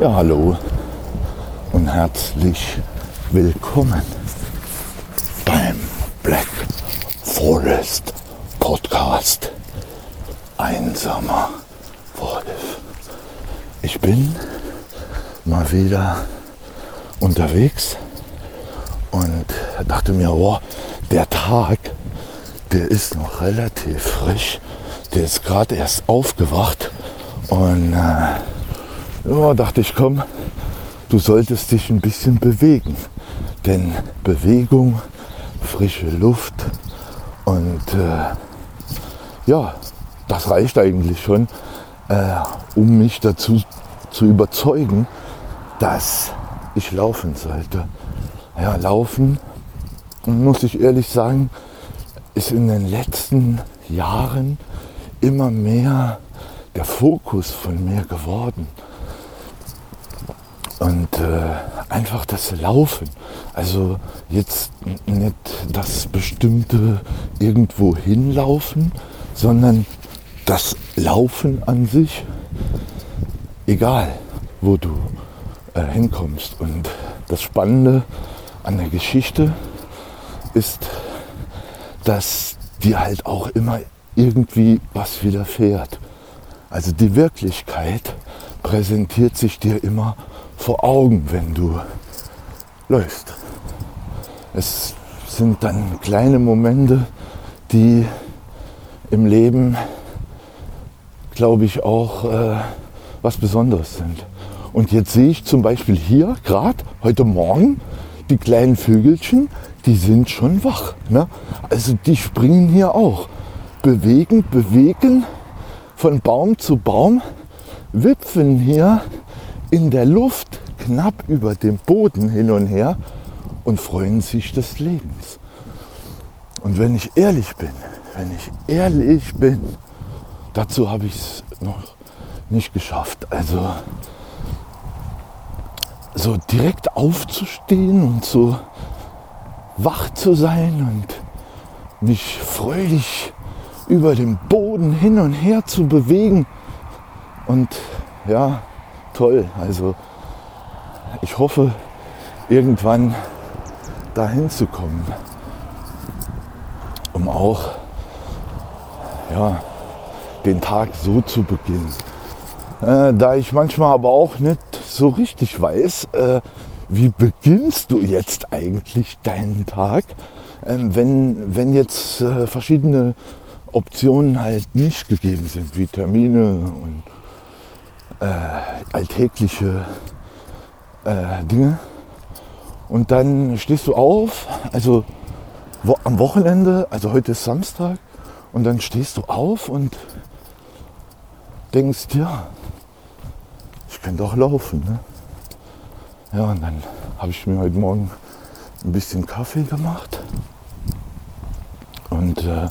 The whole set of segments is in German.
Ja, hallo und herzlich willkommen beim Black Forest Podcast. Einsamer Wolf. Ich bin mal wieder unterwegs und dachte mir, oh, der Tag, der ist noch relativ frisch. Der ist gerade erst aufgewacht und äh, ja, dachte ich, komm, du solltest dich ein bisschen bewegen. Denn Bewegung, frische Luft und äh, ja, das reicht eigentlich schon, äh, um mich dazu zu überzeugen, dass ich laufen sollte. Ja, laufen, muss ich ehrlich sagen, ist in den letzten Jahren immer mehr der Fokus von mir geworden. Und äh, einfach das Laufen. Also jetzt nicht das bestimmte irgendwo hinlaufen, sondern das Laufen an sich, egal wo du äh, hinkommst. Und das Spannende an der Geschichte ist, dass dir halt auch immer irgendwie was widerfährt. Also die Wirklichkeit präsentiert sich dir immer vor Augen, wenn du läufst. Es sind dann kleine Momente, die im Leben, glaube ich, auch äh, was Besonderes sind. Und jetzt sehe ich zum Beispiel hier gerade heute Morgen die kleinen Vögelchen, die sind schon wach. Ne? Also die springen hier auch. Bewegen, bewegen von Baum zu Baum, wipfen hier in der Luft knapp über dem Boden hin und her und freuen sich des Lebens. Und wenn ich ehrlich bin, wenn ich ehrlich bin, dazu habe ich es noch nicht geschafft. Also so direkt aufzustehen und so wach zu sein und mich fröhlich über den Boden hin und her zu bewegen. Und ja, toll. Also ich hoffe, irgendwann dahin zu kommen, um auch ja, den Tag so zu beginnen. Äh, da ich manchmal aber auch nicht so richtig weiß, äh, wie beginnst du jetzt eigentlich deinen Tag, ähm, wenn, wenn jetzt äh, verschiedene Optionen halt nicht gegeben sind, wie Termine und äh, alltägliche äh, Dinge. Und dann stehst du auf, also wo, am Wochenende, also heute ist Samstag, und dann stehst du auf und denkst, ja, ich könnte auch laufen. Ne? Ja, und dann habe ich mir heute Morgen ein bisschen Kaffee gemacht. Und äh,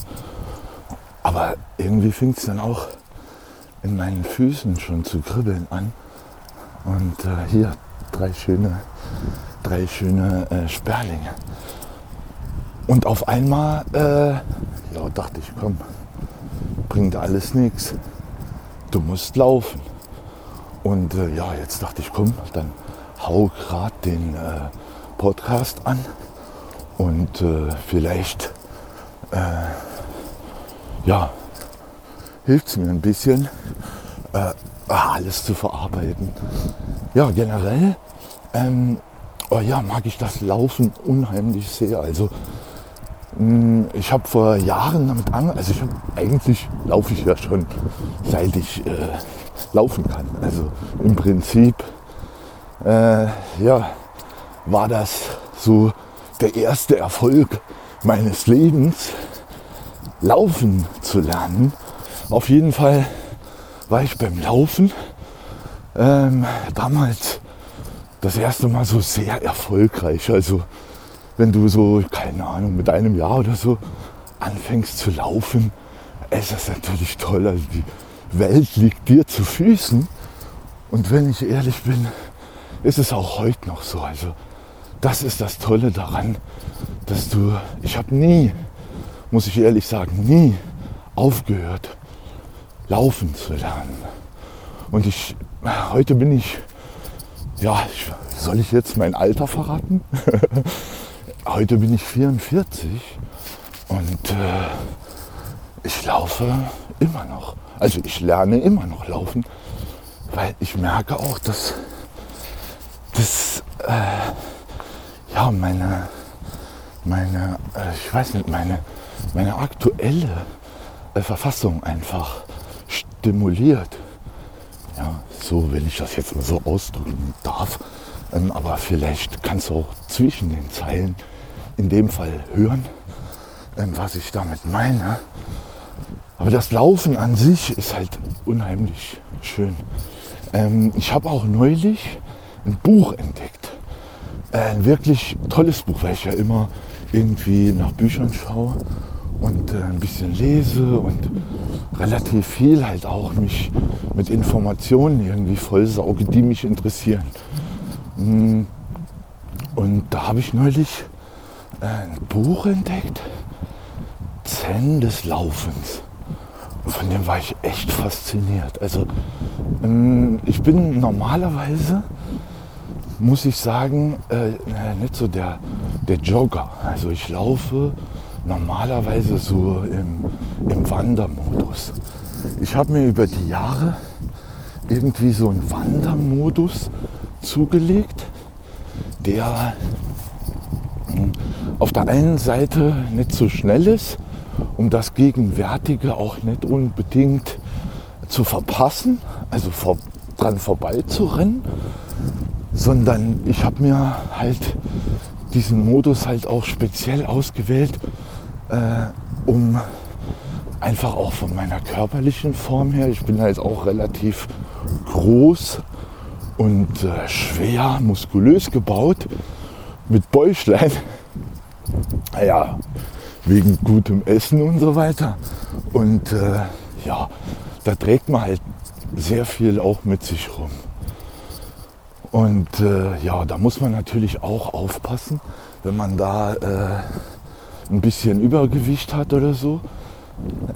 aber irgendwie fing es dann auch in meinen Füßen schon zu kribbeln an. Und äh, hier drei schöne, drei schöne äh, Sperlinge. Und auf einmal äh, ja, dachte ich, komm, bringt alles nichts. Du musst laufen. Und äh, ja, jetzt dachte ich, komm, dann hau gerade den äh, Podcast an und äh, vielleicht äh, ja, hilft es mir ein bisschen, äh, alles zu verarbeiten. Ja, generell ähm, oh ja, mag ich das Laufen unheimlich sehr. Also mh, ich habe vor Jahren damit angefangen, also ich habe eigentlich laufe ich ja schon seit ich äh, laufen kann. Also im Prinzip äh, ja, war das so der erste Erfolg meines Lebens, laufen zu lernen. Auf jeden Fall war ich beim Laufen ähm, damals das erste Mal so sehr erfolgreich. Also wenn du so, keine Ahnung, mit einem Jahr oder so anfängst zu laufen, ist das natürlich toll. Also die Welt liegt dir zu Füßen. Und wenn ich ehrlich bin, ist es auch heute noch so. Also das ist das Tolle daran, dass du, ich habe nie, muss ich ehrlich sagen, nie aufgehört, laufen zu lernen. Und ich, heute bin ich ja, ich, soll ich jetzt mein Alter verraten? Heute bin ich 44 und äh, ich laufe immer noch. Also ich lerne immer noch laufen, weil ich merke auch, dass das äh, ja meine meine äh, ich weiß nicht meine meine aktuelle äh, Verfassung einfach stimuliert. Ja, so, wenn ich das jetzt mal so ausdrücken darf. Ähm, aber vielleicht kannst du auch zwischen den Zeilen in dem Fall hören, ähm, was ich damit meine. Aber das Laufen an sich ist halt unheimlich schön. Ähm, ich habe auch neulich ein Buch entdeckt. Äh, ein wirklich tolles Buch, weil ich ja immer irgendwie nach Büchern schaue und äh, ein bisschen lese und relativ viel halt auch mich mit Informationen irgendwie vollsauge, die mich interessieren. Mm. Und da habe ich neulich äh, ein Buch entdeckt, Zen des Laufens. Von dem war ich echt fasziniert. Also ähm, ich bin normalerweise, muss ich sagen, äh, nicht so der, der Jogger. Also ich laufe normalerweise so im, im Wandermodus. Ich habe mir über die Jahre irgendwie so einen Wandermodus zugelegt, der hm, auf der einen Seite nicht so schnell ist, um das Gegenwärtige auch nicht unbedingt zu verpassen, also vor, dran vorbeizurennen, sondern ich habe mir halt diesen Modus halt auch speziell ausgewählt, äh, um einfach auch von meiner körperlichen Form her, ich bin halt auch relativ groß und äh, schwer, muskulös gebaut, mit Bäuchlein, naja, wegen gutem Essen und so weiter. Und äh, ja, da trägt man halt sehr viel auch mit sich rum. Und äh, ja, da muss man natürlich auch aufpassen, wenn man da äh, ein bisschen Übergewicht hat oder so,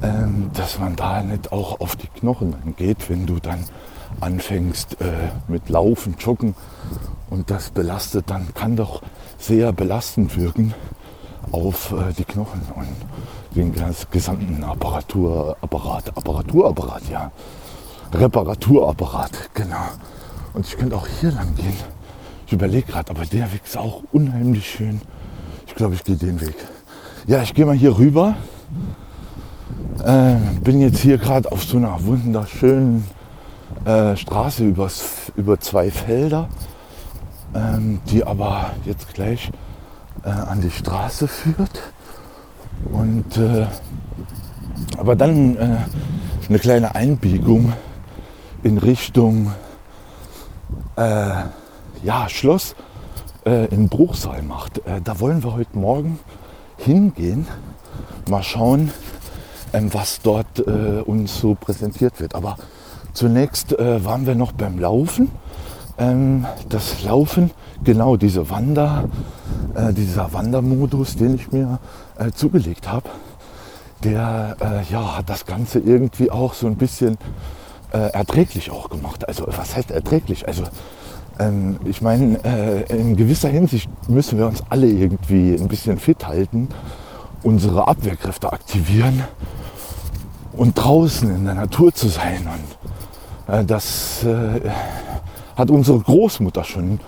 ähm, dass man da nicht auch auf die Knochen geht, wenn du dann anfängst äh, mit Laufen, Joggen und das belastet, dann kann doch sehr belastend wirken auf äh, die Knochen und den gesamten Apparaturapparat, Apparaturapparat, ja, Reparaturapparat, genau. Und ich könnte auch hier lang gehen. Ich überlege gerade, aber der Weg ist auch unheimlich schön. Ich glaube, ich gehe den Weg. Ja, ich gehe mal hier rüber. Äh, bin jetzt hier gerade auf so einer wunderschönen äh, Straße übers, über zwei Felder, ähm, die aber jetzt gleich äh, an die Straße führt. Und äh, aber dann äh, eine kleine Einbiegung in Richtung äh, ja, Schloss in Bruchsal macht. da wollen wir heute Morgen hingehen, mal schauen, ähm, was dort äh, uns so präsentiert wird. Aber zunächst äh, waren wir noch beim Laufen. Ähm, das Laufen, genau diese Wander, äh, dieser Wandermodus, den ich mir äh, zugelegt habe, der äh, ja, hat das Ganze irgendwie auch so ein bisschen äh, erträglich auch gemacht. Also was heißt erträglich? Also ähm, ich meine, äh, in gewisser Hinsicht müssen wir uns alle irgendwie ein bisschen fit halten, unsere Abwehrkräfte aktivieren und draußen in der Natur zu sein. Und äh, das äh, hat unsere Großmutter schon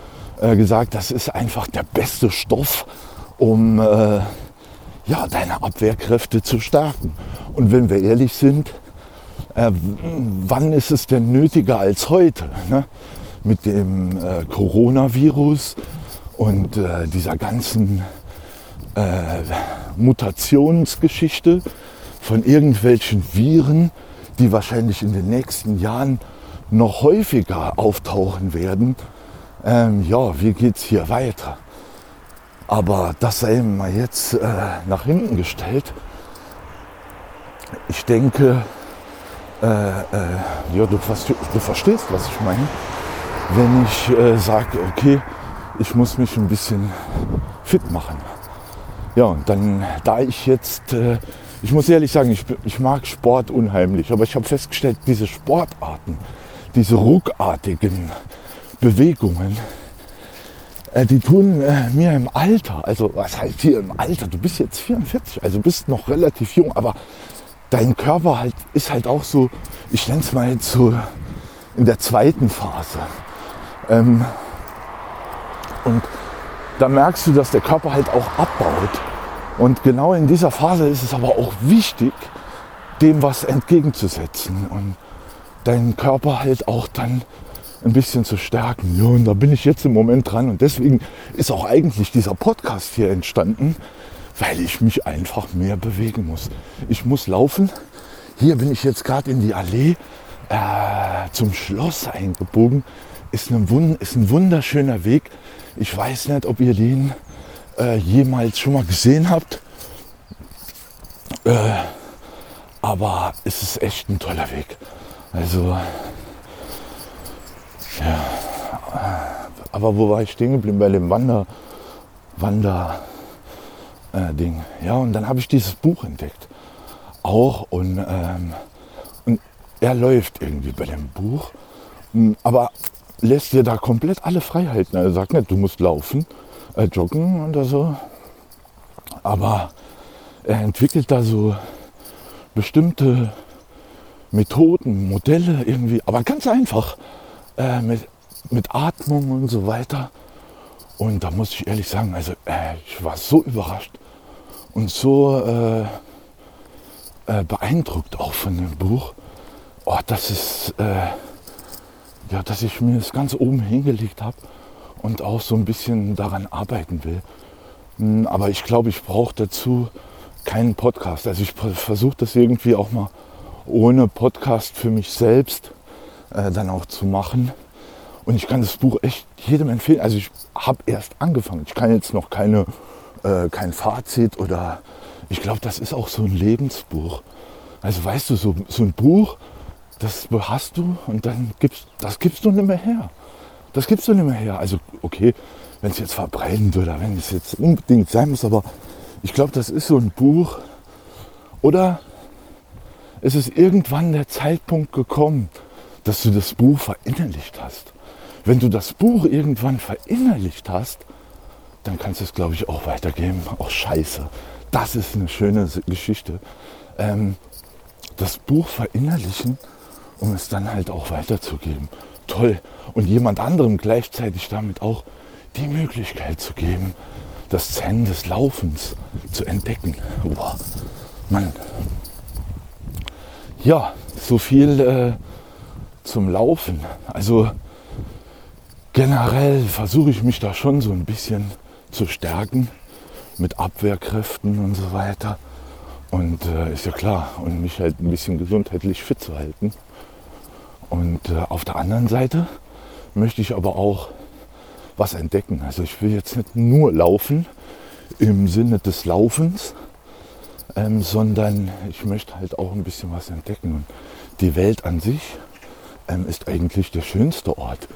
äh, gesagt, das ist einfach der beste Stoff, um äh, ja, deine Abwehrkräfte zu stärken. Und wenn wir ehrlich sind, äh, wann ist es denn nötiger als heute? Ne? Mit dem äh, Coronavirus und äh, dieser ganzen äh, Mutationsgeschichte von irgendwelchen Viren, die wahrscheinlich in den nächsten Jahren noch häufiger auftauchen werden. Ähm, ja, wie geht es hier weiter? Aber das sei mal jetzt äh, nach hinten gestellt. Ich denke, äh, äh, ja, du, du, verstehst, was ich meine wenn ich äh, sage, okay, ich muss mich ein bisschen fit machen. Ja, und dann, da ich jetzt, äh, ich muss ehrlich sagen, ich, ich mag Sport unheimlich, aber ich habe festgestellt, diese Sportarten, diese ruckartigen Bewegungen, äh, die tun äh, mir im Alter, also was heißt hier im Alter, du bist jetzt 44, also bist noch relativ jung, aber dein Körper halt ist halt auch so, ich nenne es mal jetzt so in der zweiten Phase. Ähm, und da merkst du, dass der Körper halt auch abbaut. Und genau in dieser Phase ist es aber auch wichtig, dem was entgegenzusetzen und deinen Körper halt auch dann ein bisschen zu stärken. Ja, und da bin ich jetzt im Moment dran und deswegen ist auch eigentlich dieser Podcast hier entstanden, weil ich mich einfach mehr bewegen muss. Ich muss laufen. Hier bin ich jetzt gerade in die Allee äh, zum Schloss eingebogen. Ist, eine, ist ein wunderschöner Weg. Ich weiß nicht, ob ihr den äh, jemals schon mal gesehen habt. Äh, aber es ist echt ein toller Weg. Also, ja. Aber wo war ich stehen geblieben? Bei dem Wander, Wander äh, Ding. Ja, und dann habe ich dieses Buch entdeckt. Auch und, ähm, und er läuft irgendwie bei dem Buch. Hm, aber lässt dir da komplett alle Freiheiten. Er sagt nicht, du musst laufen, äh, joggen oder so. Aber er entwickelt da so bestimmte Methoden, Modelle irgendwie, aber ganz einfach äh, mit, mit Atmung und so weiter. Und da muss ich ehrlich sagen, also äh, ich war so überrascht und so äh, äh beeindruckt auch von dem Buch. Oh, das ist, äh, ja, dass ich mir das ganz oben hingelegt habe und auch so ein bisschen daran arbeiten will. Hm, aber ich glaube, ich brauche dazu keinen Podcast. Also ich versuche das irgendwie auch mal ohne Podcast für mich selbst äh, dann auch zu machen. Und ich kann das Buch echt jedem empfehlen. Also ich habe erst angefangen. Ich kann jetzt noch keine, äh, kein Fazit oder ich glaube, das ist auch so ein Lebensbuch. Also weißt du, so, so ein Buch, das hast du und dann gibst das gibst du nicht mehr her. Das gibst du nicht mehr her. Also okay, wenn es jetzt verbrennt oder wenn es jetzt unbedingt sein muss, aber ich glaube, das ist so ein Buch. Oder es ist irgendwann der Zeitpunkt gekommen, dass du das Buch verinnerlicht hast. Wenn du das Buch irgendwann verinnerlicht hast, dann kannst du es, glaube ich, auch weitergeben. Auch scheiße. Das ist eine schöne Geschichte. Ähm, das Buch verinnerlichen, um es dann halt auch weiterzugeben. Toll. Und jemand anderem gleichzeitig damit auch die Möglichkeit zu geben, das Zen des Laufens zu entdecken. Boah, Mann. Ja, so viel äh, zum Laufen. Also generell versuche ich mich da schon so ein bisschen zu stärken mit Abwehrkräften und so weiter. Und äh, ist ja klar, und mich halt ein bisschen gesundheitlich fit zu halten. Und äh, auf der anderen Seite möchte ich aber auch was entdecken. Also ich will jetzt nicht nur laufen im Sinne des Laufens, ähm, sondern ich möchte halt auch ein bisschen was entdecken. Und die Welt an sich ähm, ist eigentlich der schönste Ort,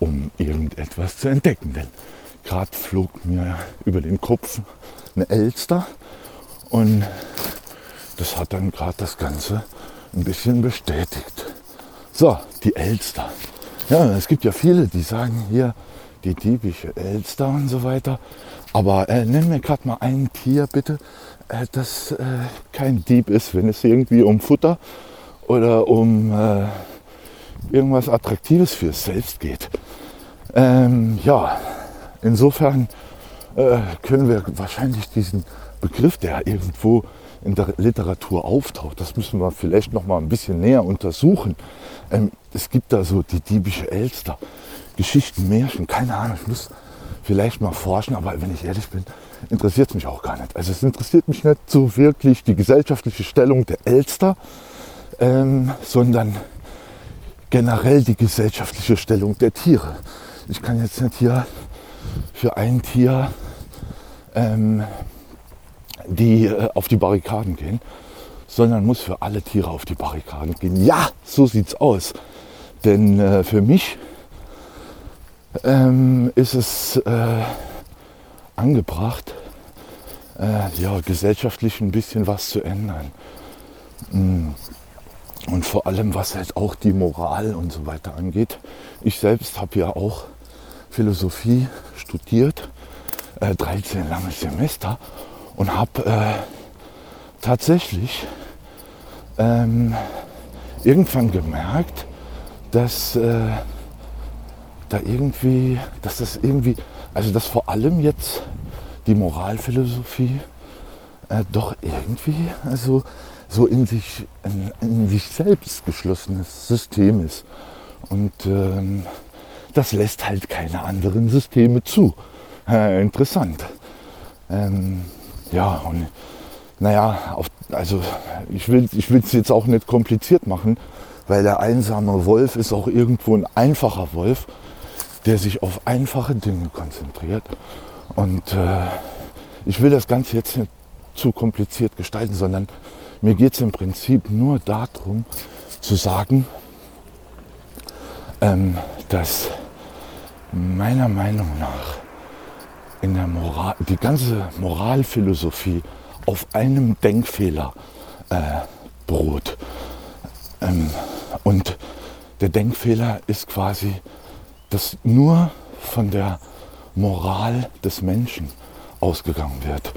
um irgendetwas zu entdecken. Denn gerade flog mir über den Kopf eine Elster und das hat dann gerade das Ganze ein bisschen bestätigt. So, die Elster. Ja, es gibt ja viele, die sagen hier, die diebische Elster und so weiter. Aber äh, nenn mir gerade mal ein Tier bitte, äh, das äh, kein Dieb ist, wenn es irgendwie um Futter oder um äh, irgendwas Attraktives fürs Selbst geht. Ähm, ja, insofern äh, können wir wahrscheinlich diesen Begriff, der irgendwo in der Literatur auftaucht, das müssen wir vielleicht noch mal ein bisschen näher untersuchen. Ähm, es gibt da so die diebische Elster. Geschichten, Märchen, keine Ahnung, ich muss vielleicht mal forschen, aber wenn ich ehrlich bin, interessiert es mich auch gar nicht. Also es interessiert mich nicht so wirklich die gesellschaftliche Stellung der Elster, ähm, sondern generell die gesellschaftliche Stellung der Tiere. Ich kann jetzt nicht hier für ein Tier ähm, die äh, auf die Barrikaden gehen, sondern muss für alle Tiere auf die Barrikaden gehen. Ja, so sieht's aus. Denn äh, für mich ähm, ist es äh, angebracht, äh, ja, gesellschaftlich ein bisschen was zu ändern. Mm. Und vor allem, was halt auch die Moral und so weiter angeht. Ich selbst habe ja auch Philosophie studiert, äh, 13 lange Semester und habe äh, tatsächlich ähm, irgendwann gemerkt, dass äh, da irgendwie, dass das irgendwie, also dass vor allem jetzt die Moralphilosophie äh, doch irgendwie also so in sich, in, in, sich selbst geschlossenes System ist. Und ähm, das lässt halt keine anderen Systeme zu. Äh, interessant. Ähm, ja, und naja, auf, also ich will es jetzt auch nicht kompliziert machen, weil der einsame Wolf ist auch irgendwo ein einfacher Wolf, der sich auf einfache Dinge konzentriert. Und äh, ich will das Ganze jetzt nicht zu kompliziert gestalten, sondern mir geht es im Prinzip nur darum zu sagen, ähm, dass meiner Meinung nach in der Moral, die ganze Moralphilosophie auf einem Denkfehler äh, beruht. Ähm, und der Denkfehler ist quasi, dass nur von der Moral des Menschen ausgegangen wird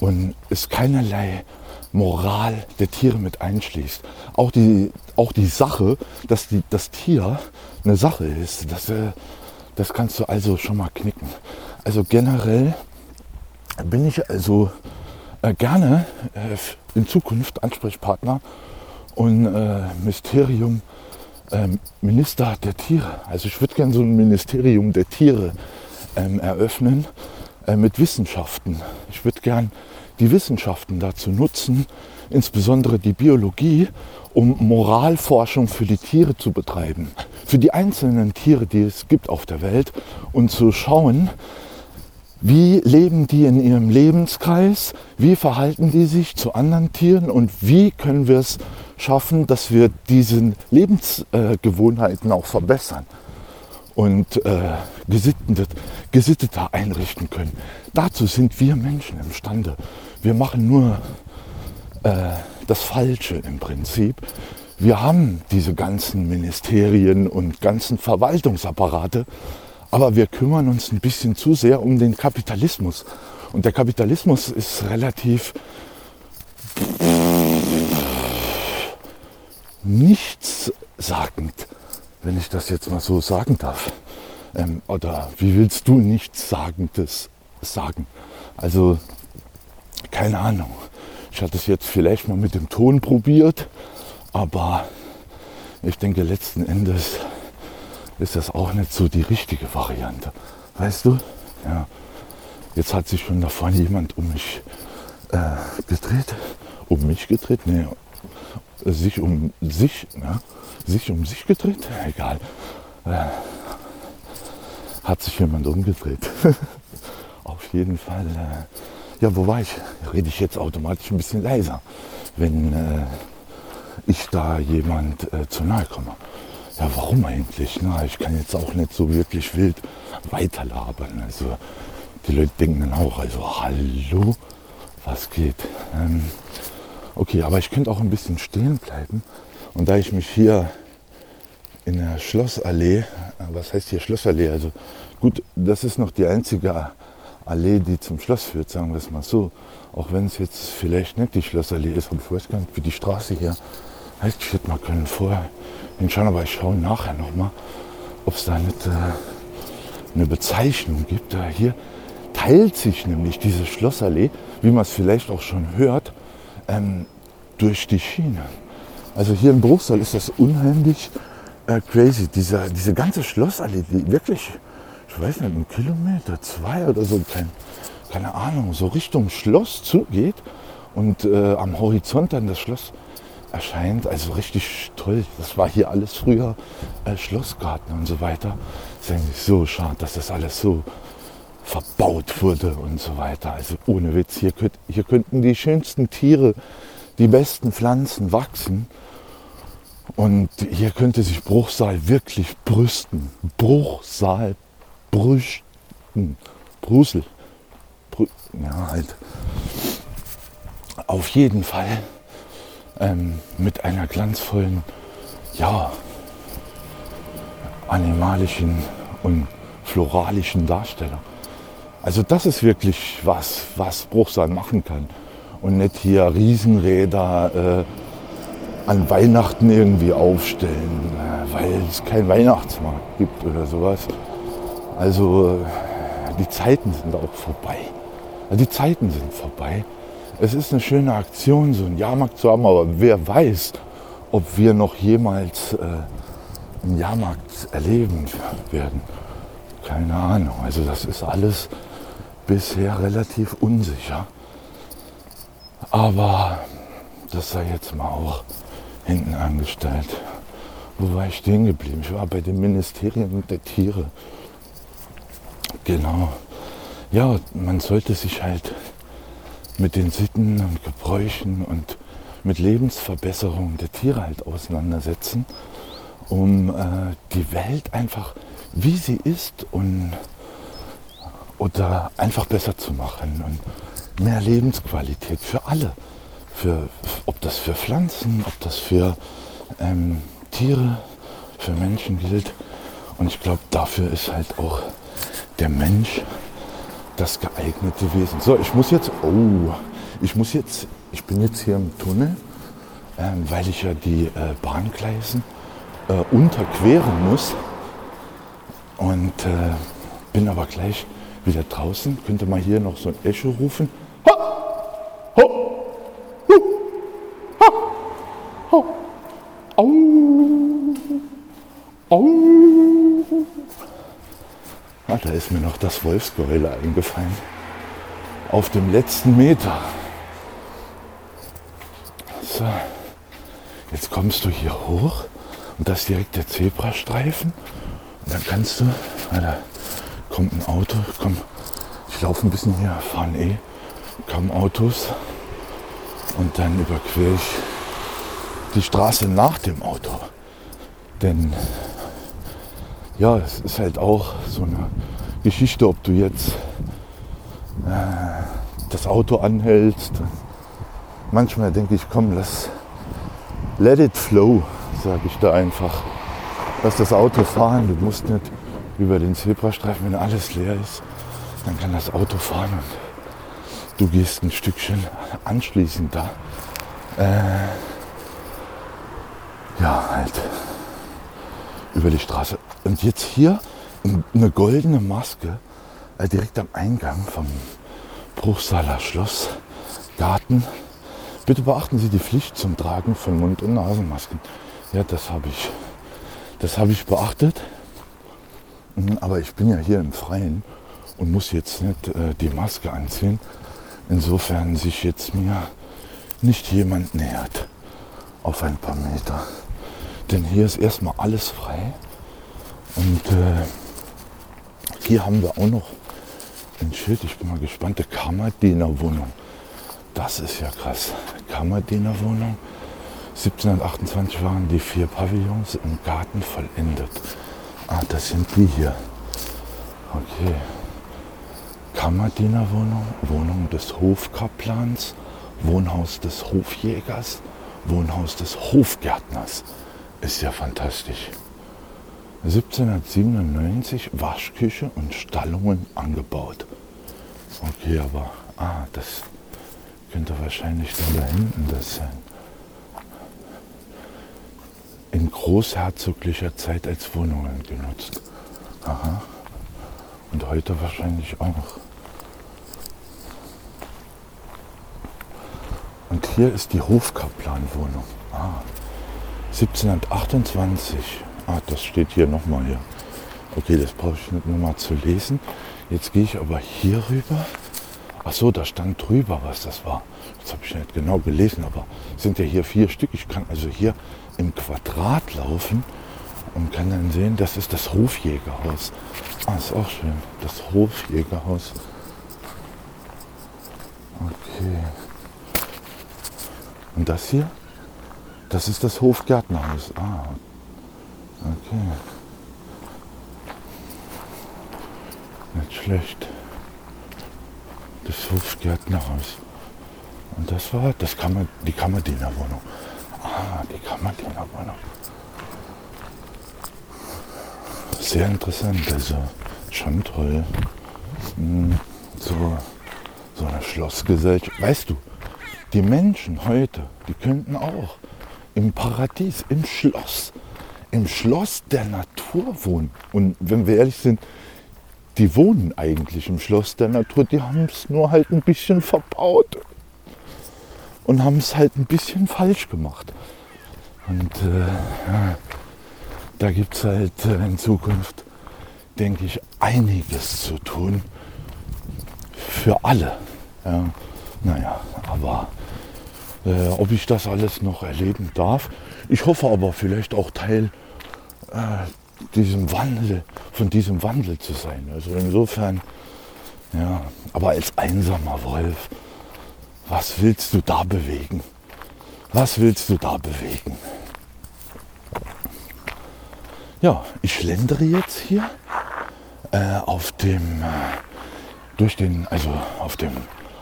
und es keinerlei Moral der Tiere mit einschließt. Auch die, auch die Sache, dass die, das Tier eine Sache ist, das, äh, das kannst du also schon mal knicken. Also generell bin ich also äh, gerne äh, in Zukunft Ansprechpartner und äh, Ministerium, äh, Minister der Tiere. Also ich würde gerne so ein Ministerium der Tiere ähm, eröffnen äh, mit Wissenschaften. Ich würde gerne die Wissenschaften dazu nutzen, insbesondere die Biologie, um Moralforschung für die Tiere zu betreiben. Für die einzelnen Tiere, die es gibt auf der Welt und zu schauen, wie leben die in ihrem Lebenskreis? Wie verhalten die sich zu anderen Tieren? Und wie können wir es schaffen, dass wir diese Lebensgewohnheiten auch verbessern und äh, gesittet, gesitteter einrichten können? Dazu sind wir Menschen imstande. Wir machen nur äh, das Falsche im Prinzip. Wir haben diese ganzen Ministerien und ganzen Verwaltungsapparate, aber wir kümmern uns ein bisschen zu sehr um den Kapitalismus. Und der Kapitalismus ist relativ nichtssagend, wenn ich das jetzt mal so sagen darf. Ähm, oder wie willst du nichtssagendes sagen? Also, keine Ahnung. Ich hatte es jetzt vielleicht mal mit dem Ton probiert, aber ich denke letzten Endes ist das auch nicht so die richtige Variante. Weißt du? Ja. Jetzt hat sich schon da vorne jemand um mich äh, gedreht. Um mich gedreht? Nee, sich um sich, ja, sich um sich gedreht? Egal. Äh, hat sich jemand umgedreht. Auf jeden Fall. Äh, ja, wo war ich? Rede ich jetzt automatisch ein bisschen leiser, wenn äh, ich da jemand äh, zu nahe komme. Ja, warum eigentlich? Na, ich kann jetzt auch nicht so wirklich wild weiterlabern. Also die Leute denken dann auch, also hallo, was geht? Ähm, okay, aber ich könnte auch ein bisschen stehen bleiben. Und da ich mich hier in der Schlossallee, äh, was heißt hier Schlossallee? Also gut, das ist noch die einzige Allee, die zum Schloss führt, sagen wir es mal so. Auch wenn es jetzt vielleicht nicht die Schlossallee ist, aber ich weiß gar nicht, wie die Straße hier heißt. Ich hätte mal können vorher hinschauen, aber ich schaue nachher nochmal, ob es da nicht äh, eine Bezeichnung gibt. Äh, hier teilt sich nämlich diese Schlossallee, wie man es vielleicht auch schon hört, ähm, durch die Schiene. Also hier in Bruchsal ist das unheimlich äh, crazy. Diese, diese ganze Schlossallee, die wirklich, ich weiß nicht, einen Kilometer, zwei oder so, kein, keine Ahnung, so Richtung Schloss zugeht und äh, am Horizont dann das Schloss erscheint. Also richtig toll. Das war hier alles früher äh, Schlossgarten und so weiter. Es ist eigentlich so schade, dass das alles so verbaut wurde und so weiter. Also ohne Witz, hier, könnt, hier könnten die schönsten Tiere, die besten Pflanzen wachsen. Und hier könnte sich Bruchsal wirklich brüsten. Bruchsal brüsten. Brusel. Brü ja, halt. Auf jeden Fall ähm, mit einer glanzvollen, ja, animalischen und floralischen Darstellung. Also das ist wirklich was, was Bruchsal machen kann. Und nicht hier Riesenräder äh, an Weihnachten irgendwie aufstellen, äh, weil es keinen Weihnachtsmarkt gibt oder sowas. Also äh, die Zeiten sind auch vorbei. Die Zeiten sind vorbei. Es ist eine schöne Aktion, so einen Jahrmarkt zu haben, aber wer weiß, ob wir noch jemals äh, einen Jahrmarkt erleben werden. Keine Ahnung. Also das ist alles bisher relativ unsicher. Aber das sei jetzt mal auch hinten angestellt. Wo war ich stehen geblieben? Ich war bei dem Ministerium der Tiere. Genau. Ja, man sollte sich halt mit den Sitten und Gebräuchen und mit Lebensverbesserungen der Tiere halt auseinandersetzen, um äh, die Welt einfach, wie sie ist und oder einfach besser zu machen und mehr Lebensqualität für alle. Für, ob das für Pflanzen, ob das für ähm, Tiere, für Menschen gilt. Und ich glaube, dafür ist halt auch der Mensch das geeignete Wesen. So, ich muss jetzt, oh, ich muss jetzt, ich bin jetzt hier im Tunnel, ähm, weil ich ja die äh, Bahngleisen äh, unterqueren muss. Und äh, bin aber gleich wieder draußen. Könnte man hier noch so ein Echo rufen. Au! Au! Ah, da ist mir noch das Wolfsgeheule eingefallen. Auf dem letzten Meter. So. Jetzt kommst du hier hoch und das ist direkt der Zebrastreifen. Und dann kannst du, Alter, kommt ein Auto, komm, ich laufe ein bisschen hier, fahren eh, kommen Autos und dann überquere ich die Straße nach dem Auto. Denn ja, es ist halt auch so eine Geschichte, ob du jetzt äh, das Auto anhältst. Manchmal denke ich, komm, lass, let it flow, sage ich da einfach. Lass das Auto fahren, du musst nicht über den Zebrastreifen, wenn alles leer ist, dann kann das Auto fahren und du gehst ein Stückchen anschließend da. Äh, ja, halt über die Straße. Und jetzt hier eine goldene Maske äh, direkt am Eingang vom Bruchsaler Schloss, Garten. Bitte beachten Sie die Pflicht zum Tragen von Mund- und Nasenmasken. Ja, das habe ich, das habe ich beachtet. Mhm, aber ich bin ja hier im Freien und muss jetzt nicht äh, die Maske anziehen. Insofern sich jetzt mir nicht jemand nähert auf ein paar Meter. Denn hier ist erstmal alles frei. Und äh, hier haben wir auch noch ein Schild. Ich bin mal gespannt. Der Kammerdienerwohnung. Das ist ja krass. Kammerdienerwohnung. 1728 waren die vier Pavillons im Garten vollendet. Ah, das sind die hier. Okay. Kammerdienerwohnung, Wohnung des Hofkaplans, Wohnhaus des Hofjägers, Wohnhaus des Hofgärtners. Ist ja fantastisch. 1797 Waschküche und Stallungen angebaut. Okay, aber ah, das könnte wahrscheinlich dann da hinten das sein in großherzoglicher Zeit als Wohnungen genutzt. Aha. Und heute wahrscheinlich auch. Und hier ist die Hofkaplanwohnung. Ah. 1728. Ah, das steht hier nochmal hier. Okay, das brauche ich nicht nochmal zu lesen. Jetzt gehe ich aber hier rüber. Ach so, da stand drüber, was das war. Das habe ich nicht genau gelesen, aber sind ja hier vier Stück. Ich kann also hier im Quadrat laufen und kann dann sehen, das ist das Hofjägerhaus. Ah, ist auch schön. Das Hofjägerhaus. Okay. Und das hier? Das ist das Hofgärtnerhaus. Ah, okay. Nicht schlecht. Das Hofgärtnerhaus. Und das war das Kammer, die Kammerdienerwohnung. Ah, die Kammerdienerwohnung. Sehr interessant. Also schon toll. Hm, so, so eine Schlossgesellschaft. Weißt du, die Menschen heute, die könnten auch im Paradies, im Schloss, im Schloss der Natur wohnen. Und wenn wir ehrlich sind, die wohnen eigentlich im Schloss der Natur, die haben es nur halt ein bisschen verbaut und haben es halt ein bisschen falsch gemacht. Und äh, da gibt es halt äh, in Zukunft, denke ich, einiges zu tun für alle. Ja, naja, aber äh, ob ich das alles noch erleben darf, ich hoffe aber vielleicht auch Teil äh, diesem Wandel, von diesem Wandel zu sein. Also insofern, ja, aber als einsamer Wolf, was willst du da bewegen? Was willst du da bewegen? Ja, ich schlendere jetzt hier äh, auf dem, äh, durch den, also auf dem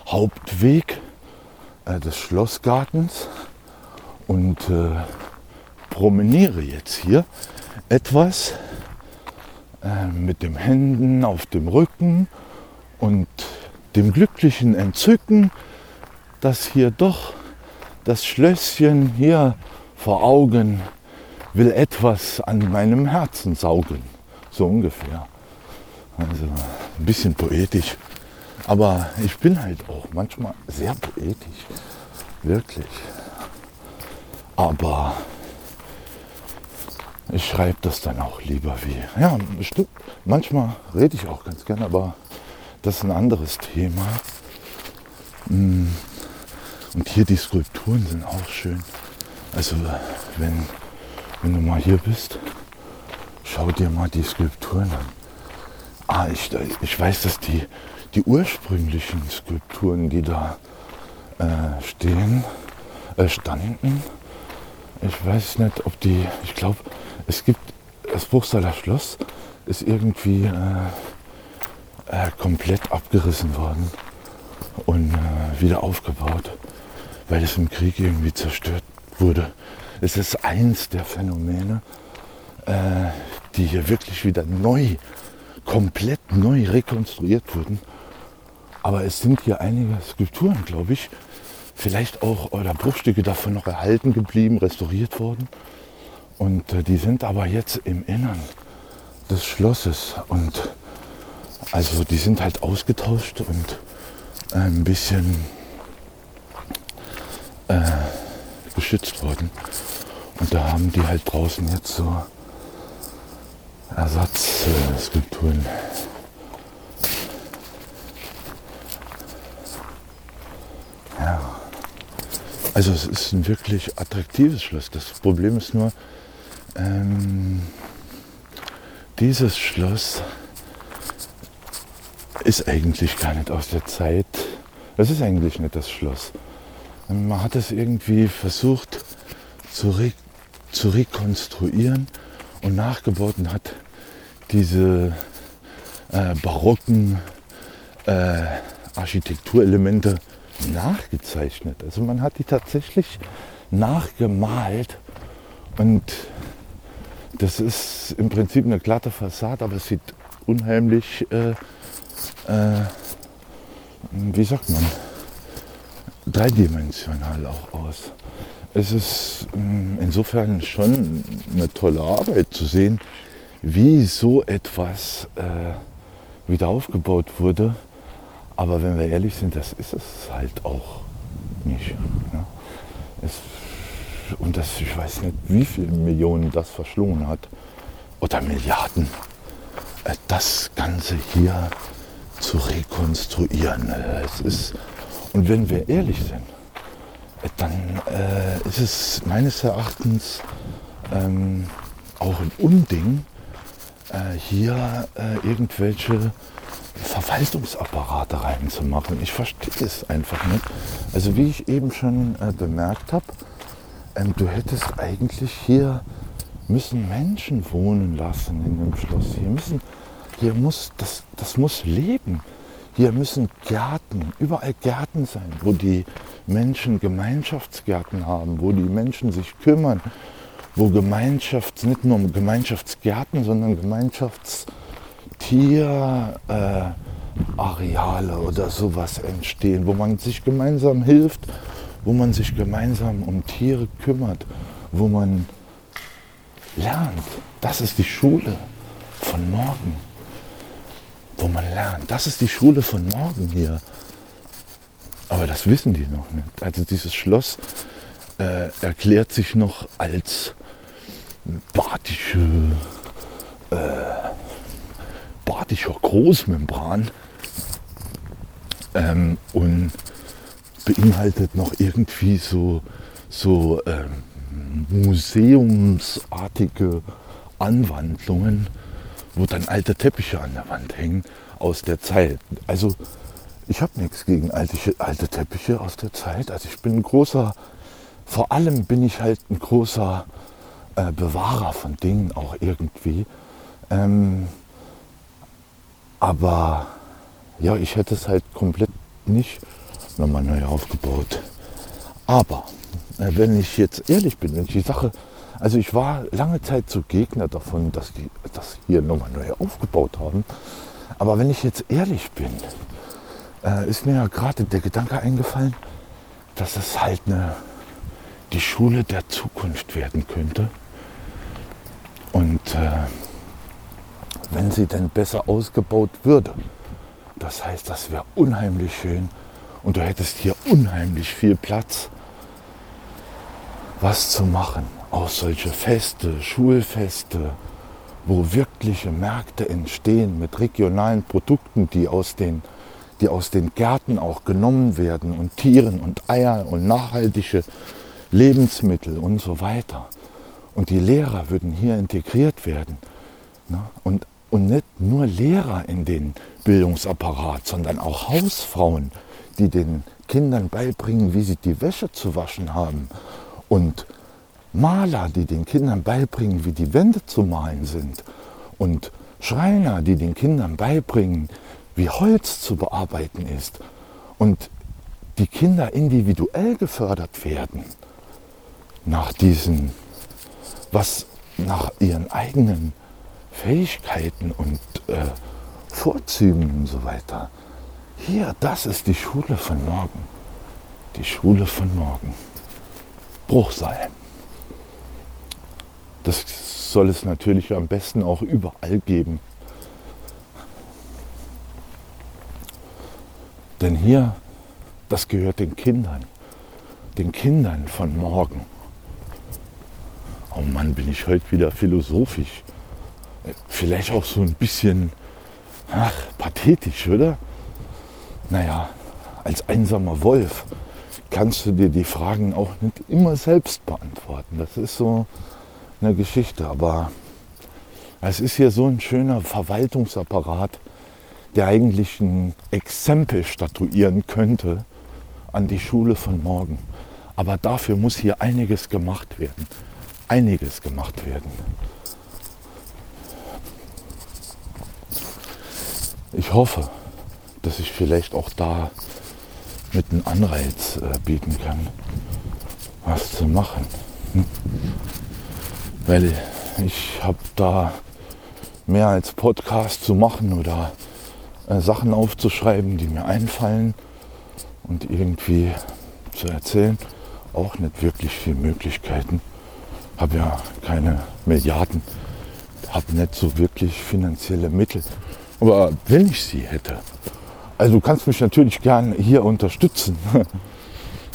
Hauptweg äh, des Schlossgartens und äh, promeniere jetzt hier etwas äh, mit den Händen auf dem Rücken und dem glücklichen Entzücken, dass hier doch das Schlösschen hier vor Augen will etwas an meinem Herzen saugen. So ungefähr. Also ein bisschen poetisch. Aber ich bin halt auch manchmal sehr poetisch. Wirklich. Aber ich schreibe das dann auch lieber wie. Ja, stimmt. Manchmal rede ich auch ganz gerne, aber das ist ein anderes Thema. Mm. Und hier die Skulpturen sind auch schön. Also wenn, wenn du mal hier bist, schau dir mal die Skulpturen an. Ah, ich, ich weiß, dass die, die ursprünglichen Skulpturen, die da äh, stehen, äh, standen, ich weiß nicht, ob die, ich glaube, es gibt das Bruchsaler Schloss ist irgendwie äh, äh, komplett abgerissen worden und äh, wieder aufgebaut, weil es im Krieg irgendwie zerstört wurde. Es ist eins der Phänomene, äh, die hier wirklich wieder neu, komplett neu rekonstruiert wurden. Aber es sind hier einige Skulpturen, glaube ich, vielleicht auch oder Bruchstücke davon noch erhalten geblieben, restauriert worden. Und äh, die sind aber jetzt im Innern des Schlosses und also die sind halt ausgetauscht und äh, ein bisschen äh, geschützt worden. Und da haben die halt draußen jetzt so Ersatzskulpturen. Ja. Also es ist ein wirklich attraktives Schloss. Das Problem ist nur, ähm, dieses Schloss ist eigentlich gar nicht aus der Zeit. Das ist eigentlich nicht das Schloss. Man hat es irgendwie versucht zu, re zu rekonstruieren und nachgebaut und hat diese äh, barocken äh, Architekturelemente nachgezeichnet. Also man hat die tatsächlich nachgemalt und das ist im Prinzip eine glatte Fassade, aber es sieht unheimlich, äh, äh, wie sagt man, dreidimensional auch aus. Es ist ähm, insofern schon eine tolle Arbeit zu sehen, wie so etwas äh, wieder aufgebaut wurde. Aber wenn wir ehrlich sind, das ist es halt auch nicht. Ne? Es und das, ich weiß nicht, wie viele Millionen das verschlungen hat oder Milliarden, äh, das Ganze hier zu rekonstruieren. Äh, es ist, und wenn wir ehrlich sind, äh, dann äh, ist es meines Erachtens ähm, auch ein Unding, äh, hier äh, irgendwelche Verwaltungsapparate reinzumachen. Ich verstehe es einfach nicht. Also wie ich eben schon bemerkt habe, ähm, du hättest eigentlich hier müssen Menschen wohnen lassen in dem Schloss. Hier müssen, hier muss, das, das muss leben. Hier müssen Gärten, überall Gärten sein, wo die Menschen Gemeinschaftsgärten haben, wo die Menschen sich kümmern, wo Gemeinschafts, nicht nur Gemeinschaftsgärten, sondern Gemeinschaftstiere Tierareale äh, oder sowas entstehen, wo man sich gemeinsam hilft, wo man sich gemeinsam um Tiere kümmert, wo man lernt. Das ist die Schule von morgen. Wo man lernt. Das ist die Schule von morgen hier. Aber das wissen die noch nicht. Also dieses Schloss äh, erklärt sich noch als badische, badischer Großmembran ähm, und beinhaltet noch irgendwie so, so ähm, museumsartige Anwandlungen, wo dann alte Teppiche an der Wand hängen aus der Zeit. Also ich habe nichts gegen alte, alte Teppiche aus der Zeit. Also ich bin ein großer, vor allem bin ich halt ein großer äh, Bewahrer von Dingen auch irgendwie. Ähm, aber ja, ich hätte es halt komplett nicht nochmal neu aufgebaut. Aber äh, wenn ich jetzt ehrlich bin, wenn ich die Sache, also ich war lange Zeit so Gegner davon, dass die das hier nochmal neu aufgebaut haben. Aber wenn ich jetzt ehrlich bin, äh, ist mir ja gerade der Gedanke eingefallen, dass es halt eine, die Schule der Zukunft werden könnte. Und äh, wenn sie denn besser ausgebaut würde, das heißt, das wäre unheimlich schön und du hättest hier unheimlich viel Platz, was zu machen. Auch solche Feste, Schulfeste, wo wirkliche Märkte entstehen mit regionalen Produkten, die aus den die aus den Gärten auch genommen werden und Tieren und Eier und nachhaltige Lebensmittel und so weiter. Und die Lehrer würden hier integriert werden. Ne? Und, und nicht nur Lehrer in den Bildungsapparat, sondern auch Hausfrauen, die den Kindern beibringen, wie sie die Wäsche zu waschen haben. Und Maler, die den Kindern beibringen, wie die Wände zu malen sind. Und Schreiner, die den Kindern beibringen, wie Holz zu bearbeiten ist und die Kinder individuell gefördert werden nach diesen, was nach ihren eigenen Fähigkeiten und äh, Vorzügen und so weiter. Hier, das ist die Schule von morgen. Die Schule von morgen. Bruchsal. Das soll es natürlich am besten auch überall geben. Denn hier, das gehört den Kindern, den Kindern von morgen. Oh Mann, bin ich heute wieder philosophisch. Vielleicht auch so ein bisschen ach, pathetisch, oder? Naja, als einsamer Wolf kannst du dir die Fragen auch nicht immer selbst beantworten. Das ist so eine Geschichte. Aber es ist hier so ein schöner Verwaltungsapparat, der eigentlich ein Exempel statuieren könnte an die Schule von morgen. Aber dafür muss hier einiges gemacht werden. Einiges gemacht werden. Ich hoffe, dass ich vielleicht auch da mit einem Anreiz äh, bieten kann, was zu machen. Hm? Weil ich habe da mehr als Podcast zu machen oder äh, Sachen aufzuschreiben, die mir einfallen und irgendwie zu erzählen. Auch nicht wirklich viele Möglichkeiten. Habe ja keine Milliarden, habe nicht so wirklich finanzielle Mittel. Aber wenn ich sie hätte, also du kannst mich natürlich gerne hier unterstützen.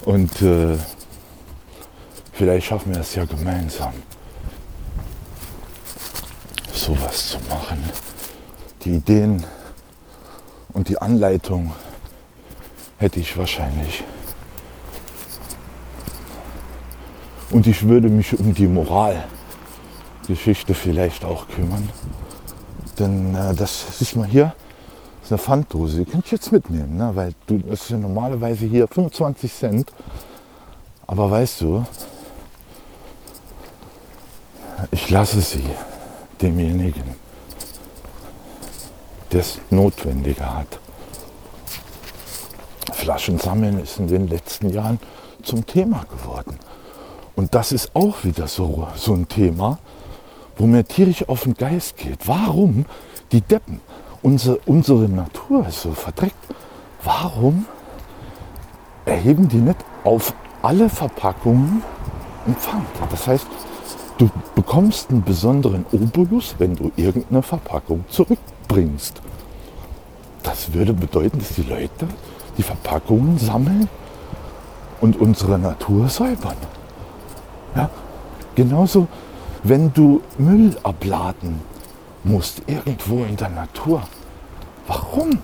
Und äh, vielleicht schaffen wir es ja gemeinsam, sowas zu machen. Die Ideen und die Anleitung hätte ich wahrscheinlich. Und ich würde mich um die Moralgeschichte vielleicht auch kümmern. Denn äh, das ist mal hier, das ist eine Pfanddose, die könnt ihr jetzt mitnehmen, ne? weil du, das ist ja normalerweise hier 25 Cent. Aber weißt du, ich lasse sie demjenigen, das notwendiger hat. Flaschen sammeln ist in den letzten Jahren zum Thema geworden. Und das ist auch wieder so, so ein Thema, wo mir tierisch auf den Geist geht. Warum die Deppen unsere, unsere Natur so verdreckt. Warum erheben die nicht auf alle Verpackungen einen Pfand? Das heißt, du bekommst einen besonderen Obolus, wenn du irgendeine Verpackung zurückbringst. Das würde bedeuten, dass die Leute die Verpackungen sammeln und unsere Natur säubern. Ja? Genauso, wenn du Müll abladen musst, irgendwo in der Natur. Warum?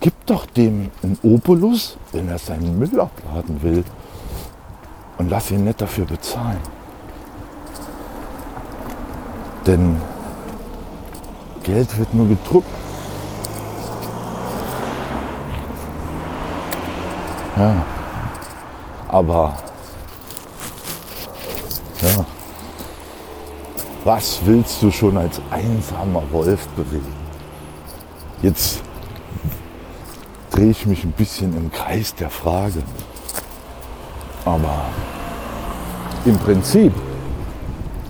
Gib doch dem einen Obolus, wenn er seinen Müll abladen will. Und lass ihn nicht dafür bezahlen. Denn Geld wird nur gedruckt. Ja. Aber ja. Was willst du schon als einsamer Wolf bewegen? Jetzt drehe ich mich ein bisschen im Kreis der Frage. Aber im Prinzip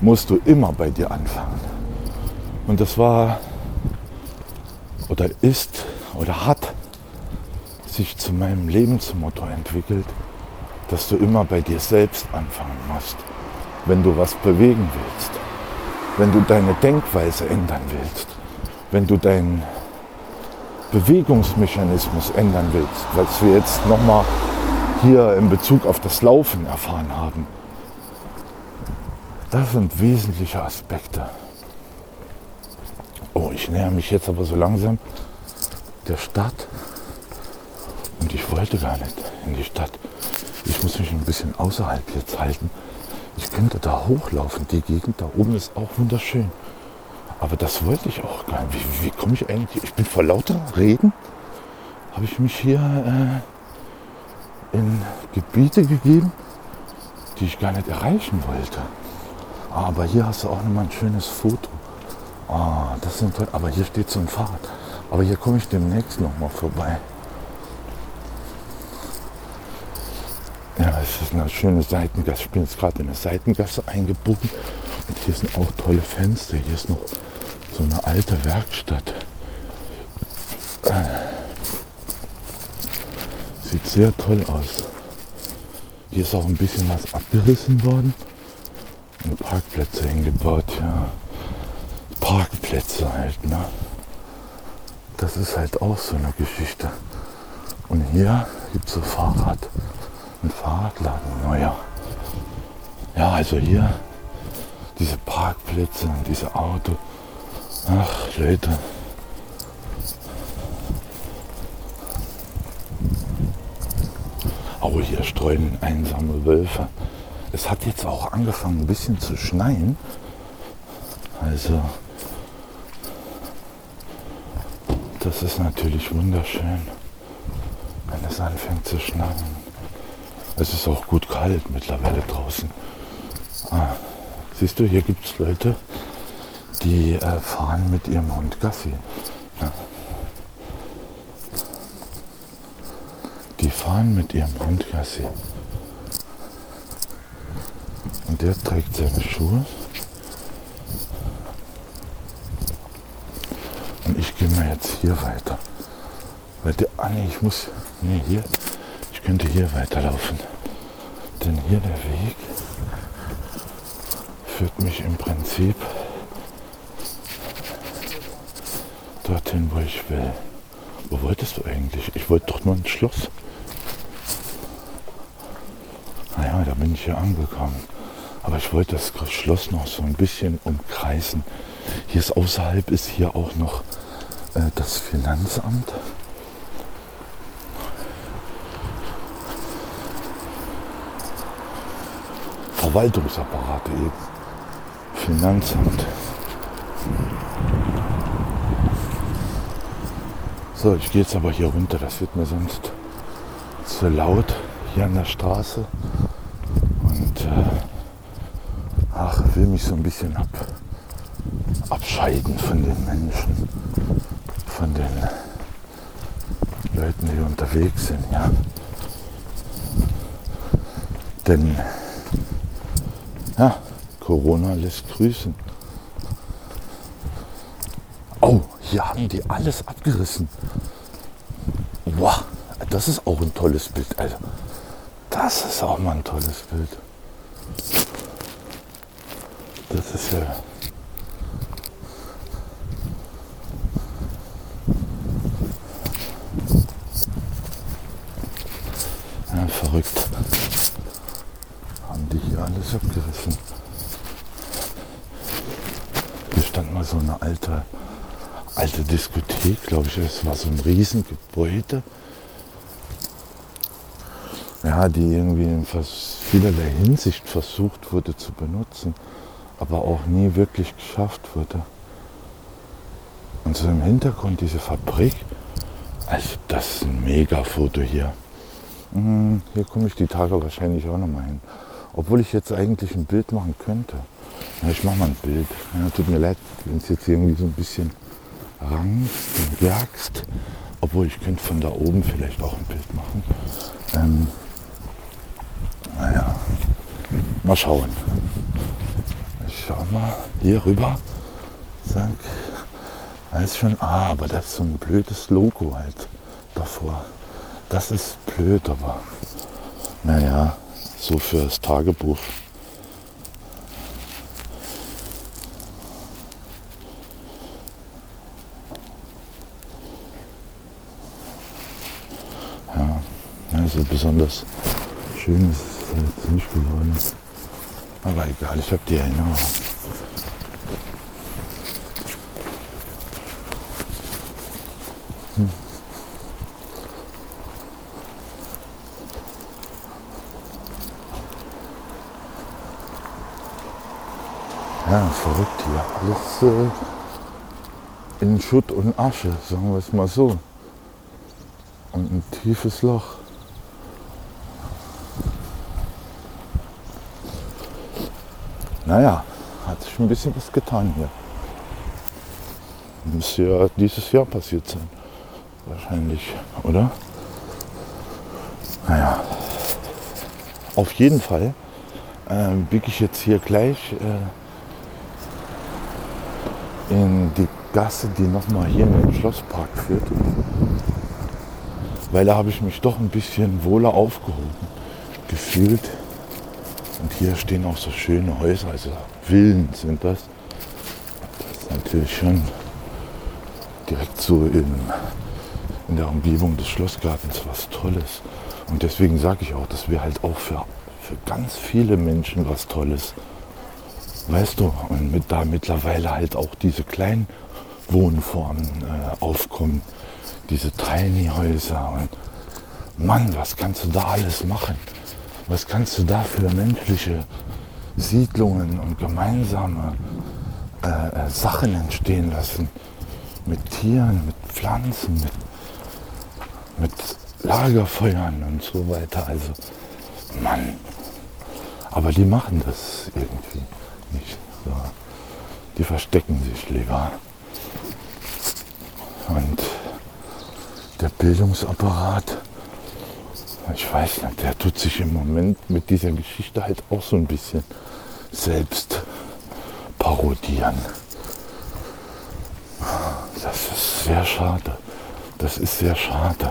musst du immer bei dir anfangen. Und das war oder ist oder hat sich zu meinem Lebensmotto entwickelt, dass du immer bei dir selbst anfangen musst, wenn du was bewegen willst, wenn du deine Denkweise ändern willst, wenn du deinen Bewegungsmechanismus ändern willst, was wir jetzt nochmal hier in Bezug auf das Laufen erfahren haben. Das sind wesentliche Aspekte. Oh, ich näher mich jetzt aber so langsam der Stadt. Und ich wollte gar nicht in die Stadt. Ich muss mich ein bisschen außerhalb jetzt halten. Könnte da hochlaufen. Die Gegend da oben ist auch wunderschön. Aber das wollte ich auch gar nicht. Wie, wie komme ich eigentlich? Ich bin vor lauter Reden, habe ich mich hier äh, in Gebiete gegeben, die ich gar nicht erreichen wollte. Aber hier hast du auch nochmal ein schönes Foto. Ah, das sind toll. Aber hier steht so ein Fahrrad. Aber hier komme ich demnächst nochmal vorbei. Ja, es ist eine schöne Seitengasse. Ich bin jetzt gerade in eine Seitengasse eingebogen. Und hier sind auch tolle Fenster. Hier ist noch so eine alte Werkstatt. Sieht sehr toll aus. Hier ist auch ein bisschen was abgerissen worden. Und Parkplätze hingebaut, ja. Parkplätze halt, ne? Das ist halt auch so eine Geschichte. Und hier gibt es so Fahrrad, ein Fahrradladen, neuer. Ja, also hier diese Parkplätze und diese Auto. Ach, Leute. Oh, hier streuen einsame Wölfe. Es hat jetzt auch angefangen ein bisschen zu schneien. Also, das ist natürlich wunderschön, wenn es anfängt zu schneien. Es ist auch gut kalt mittlerweile draußen. Ah, siehst du, hier gibt es Leute, die äh, fahren mit ihrem Hund Gassi. Ja. Die fahren mit ihrem Hund Gassi. Und der trägt seine Schuhe. Und ich gehe mal jetzt hier weiter. Weil der, ah nee, ich muss, nee, hier, könnte hier weiterlaufen. Denn hier der Weg führt mich im Prinzip dorthin, wo ich will. Wo wolltest du eigentlich? Ich wollte doch nur ein Schloss. Naja, da bin ich hier angekommen. Aber ich wollte das Schloss noch so ein bisschen umkreisen. Hier ist außerhalb ist hier auch noch äh, das Finanzamt. Verwaltungsapparate eben. Finanzamt. So, ich gehe jetzt aber hier runter. Das wird mir sonst zu laut hier an der Straße. Und äh, ach, will mich so ein bisschen ab, abscheiden von den Menschen, von den Leuten, die unterwegs sind, ja. Denn Corona lässt grüßen. Oh, hier haben die alles abgerissen. Wow, das ist auch ein tolles Bild. Also, das ist auch mal ein tolles Bild. Das ist. Ja, verrückt. Haben die hier alles abgerissen. Hier stand mal so eine alte, alte Diskothek, glaube ich. Das war so ein Riesengebäude ja, die irgendwie in vielerlei Hinsicht versucht wurde zu benutzen, aber auch nie wirklich geschafft wurde. Und so im Hintergrund diese Fabrik, also das ist ein Mega-Foto hier. Hm, hier komme ich die Tage wahrscheinlich auch nochmal hin. Obwohl ich jetzt eigentlich ein Bild machen könnte. Ja, ich mache mal ein Bild. Ja, tut mir leid, wenn es jetzt irgendwie so ein bisschen rangst und jagst. Obwohl ich könnte von da oben vielleicht auch ein Bild machen. Ähm, naja, mal schauen. Ich schau mal hier rüber. Da ist schon, ah, aber das ist so ein blödes Logo halt davor. Das ist blöd, aber naja, so fürs Tagebuch. Ja, also besonders schön ist jetzt nicht geworden. Aber egal, ich habe die Erinnerung. Hm. Ja, verrückt hier. Alles äh, in Schutt und Asche, sagen wir es mal so. Und ein tiefes Loch. Naja, hat sich ein bisschen was getan hier. Muss ja dieses Jahr passiert sein. Wahrscheinlich, oder? Naja. Auf jeden Fall äh, biege ich jetzt hier gleich äh, in die Gasse, die nochmal hier in den Schlosspark führt. Weil da habe ich mich doch ein bisschen wohler aufgehoben gefühlt. Und hier stehen auch so schöne Häuser, also Villen sind das. Das ist natürlich schon direkt so in, in der Umgebung des Schlossgartens was Tolles. Und deswegen sage ich auch, das wäre halt auch für, für ganz viele Menschen was Tolles. Weißt du, und mit da mittlerweile halt auch diese kleinen Wohnformen äh, aufkommen, diese Tiny Häuser und Mann, was kannst du da alles machen? Was kannst du da für menschliche Siedlungen und gemeinsame äh, äh, Sachen entstehen lassen? Mit Tieren, mit Pflanzen, mit, mit Lagerfeuern und so weiter. Also, Mann. Aber die machen das irgendwie nicht. So. Die verstecken sich lieber. Und der Bildungsapparat ich weiß nicht, der tut sich im Moment mit dieser Geschichte halt auch so ein bisschen selbst parodieren. Das ist sehr schade. Das ist sehr schade.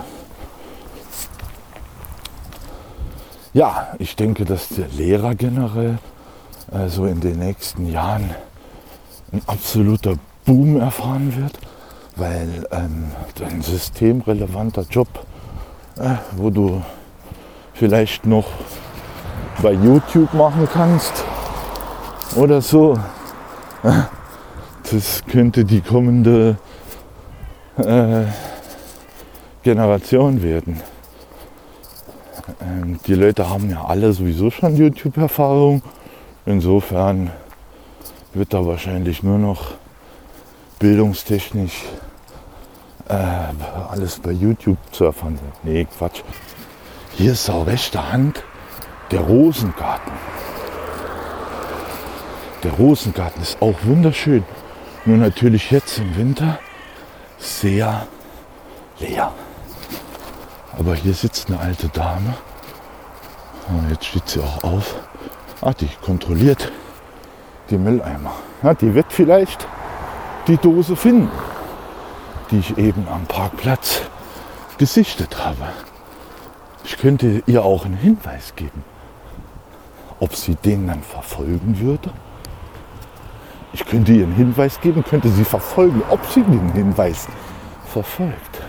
Ja, ich denke, dass der Lehrer generell äh, so in den nächsten Jahren ein absoluter Boom erfahren wird, weil ähm, ein systemrelevanter Job, äh, wo du vielleicht noch bei YouTube machen kannst oder so. Das könnte die kommende äh, Generation werden. Ähm, die Leute haben ja alle sowieso schon YouTube-Erfahrung. Insofern wird da wahrscheinlich nur noch bildungstechnisch äh, alles bei YouTube zu erfahren sein. Nee, Quatsch. Hier ist auf rechter Hand der Rosengarten. Der Rosengarten ist auch wunderschön. Nur natürlich jetzt im Winter sehr leer. Aber hier sitzt eine alte Dame. Und jetzt steht sie auch auf. Ah, die kontrolliert die Mülleimer. Ja, die wird vielleicht die Dose finden. die ich eben am Parkplatz gesichtet habe. Ich könnte ihr auch einen Hinweis geben. Ob sie den dann verfolgen würde? Ich könnte ihr einen Hinweis geben, könnte sie verfolgen, ob sie den Hinweis verfolgt.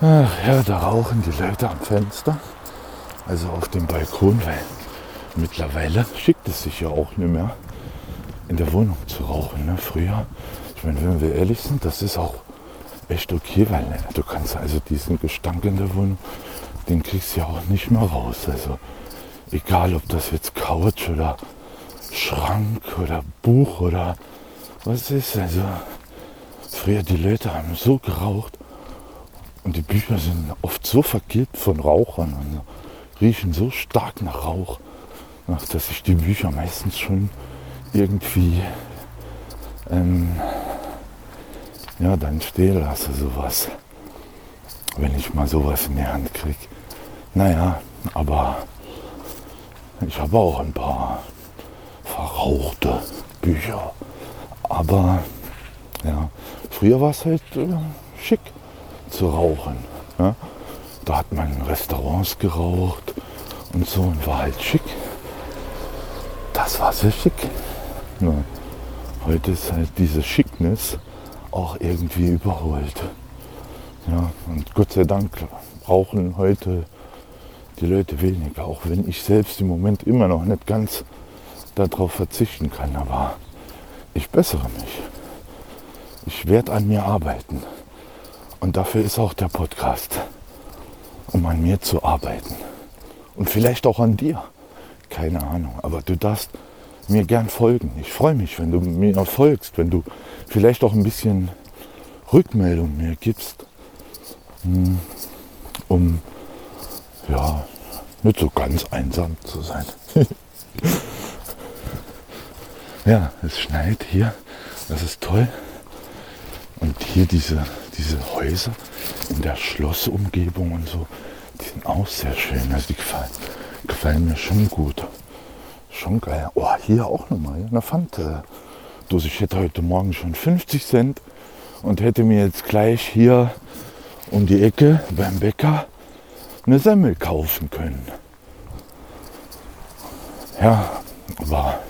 Ach ja, da rauchen die Leute am Fenster, also auf dem Balkon, weil mittlerweile schickt es sich ja auch nicht mehr, in der Wohnung zu rauchen. Ne? Früher, ich meine, wenn wir ehrlich sind, das ist auch echt okay, weil ne, du kannst also diesen Gestank in der Wohnung, den kriegst du ja auch nicht mehr raus. Also egal, ob das jetzt Couch oder Schrank oder Buch oder was ist. Also früher die Leute haben so geraucht und die Bücher sind oft so vergilbt von Rauchern und riechen so stark nach Rauch, dass ich die Bücher meistens schon irgendwie ähm, ja, dann stehen lasse, sowas. Wenn ich mal sowas in die Hand kriege. Naja, aber ich habe auch ein paar verrauchte Bücher. Aber ja, früher war es halt äh, schick zu rauchen. Ja? Da hat man in Restaurants geraucht und so und war halt schick. Das war sehr schick. Ja. Heute ist halt diese Schickness auch irgendwie überholt. Ja, und Gott sei Dank rauchen heute die Leute weniger, auch wenn ich selbst im Moment immer noch nicht ganz darauf verzichten kann. Aber ich bessere mich. Ich werde an mir arbeiten. Und dafür ist auch der Podcast, um an mir zu arbeiten. Und vielleicht auch an dir. Keine Ahnung. Aber du darfst mir gern folgen. Ich freue mich, wenn du mir folgst, wenn du vielleicht auch ein bisschen Rückmeldung mir gibst, hm, um ja nicht so ganz einsam zu sein. Ja, es schneit hier. Das ist toll. Und hier diese, diese Häuser in der Schlossumgebung und so, die sind auch sehr schön. Also die gefallen, gefallen mir schon gut. Schon geil. Oh, hier auch nochmal eine Fante. Dose. Ich hätte heute Morgen schon 50 Cent und hätte mir jetzt gleich hier um die Ecke beim Bäcker eine Semmel kaufen können. Ja, aber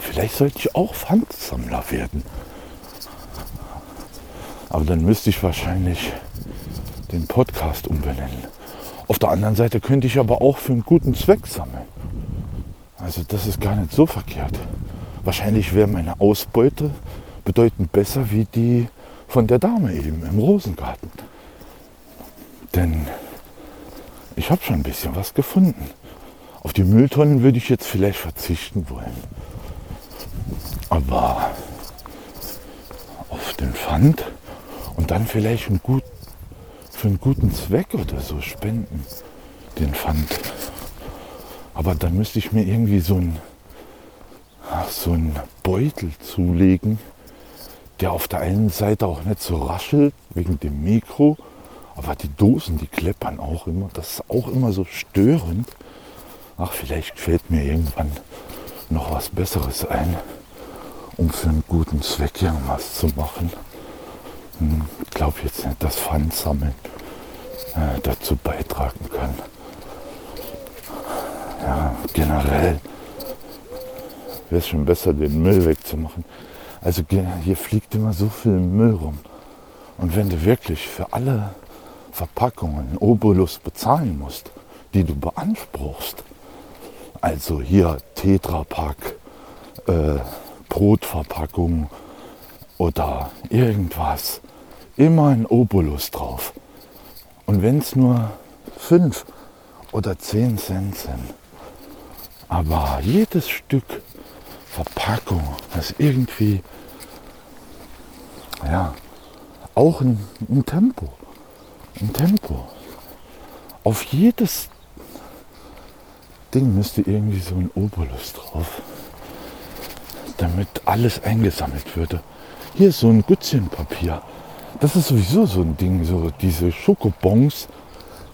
Vielleicht sollte ich auch Pfandsammler werden. Aber dann müsste ich wahrscheinlich den Podcast umbenennen. Auf der anderen Seite könnte ich aber auch für einen guten Zweck sammeln. Also das ist gar nicht so verkehrt. Wahrscheinlich wäre meine Ausbeute bedeutend besser wie die von der Dame eben im Rosengarten. Denn ich habe schon ein bisschen was gefunden. Auf die Mülltonnen würde ich jetzt vielleicht verzichten wollen. Aber auf den Pfand und dann vielleicht einen gut, für einen guten Zweck oder so spenden, den Pfand. Aber dann müsste ich mir irgendwie so einen, so einen Beutel zulegen, der auf der einen Seite auch nicht so raschelt wegen dem Mikro, aber die Dosen, die kleppern auch immer. Das ist auch immer so störend. Ach, vielleicht fällt mir irgendwann noch was Besseres ein um für einen guten Zweck irgendwas zu machen. Hm, ich glaube jetzt nicht, dass Pfandsammeln äh, dazu beitragen kann. Ja, generell wäre es schon besser, den Müll wegzumachen. Also hier fliegt immer so viel Müll rum. Und wenn du wirklich für alle Verpackungen Obolus bezahlen musst, die du beanspruchst, also hier Tetra Pak, äh, Brotverpackung oder irgendwas. Immer ein Obolus drauf. Und wenn es nur fünf oder zehn Cent sind. Aber jedes Stück Verpackung, das irgendwie, ja, auch ein, ein Tempo. Ein Tempo. Auf jedes Ding müsste irgendwie so ein Obolus drauf damit alles eingesammelt würde. Hier ist so ein Gützchenpapier. Das ist sowieso so ein Ding, so diese Schokobons,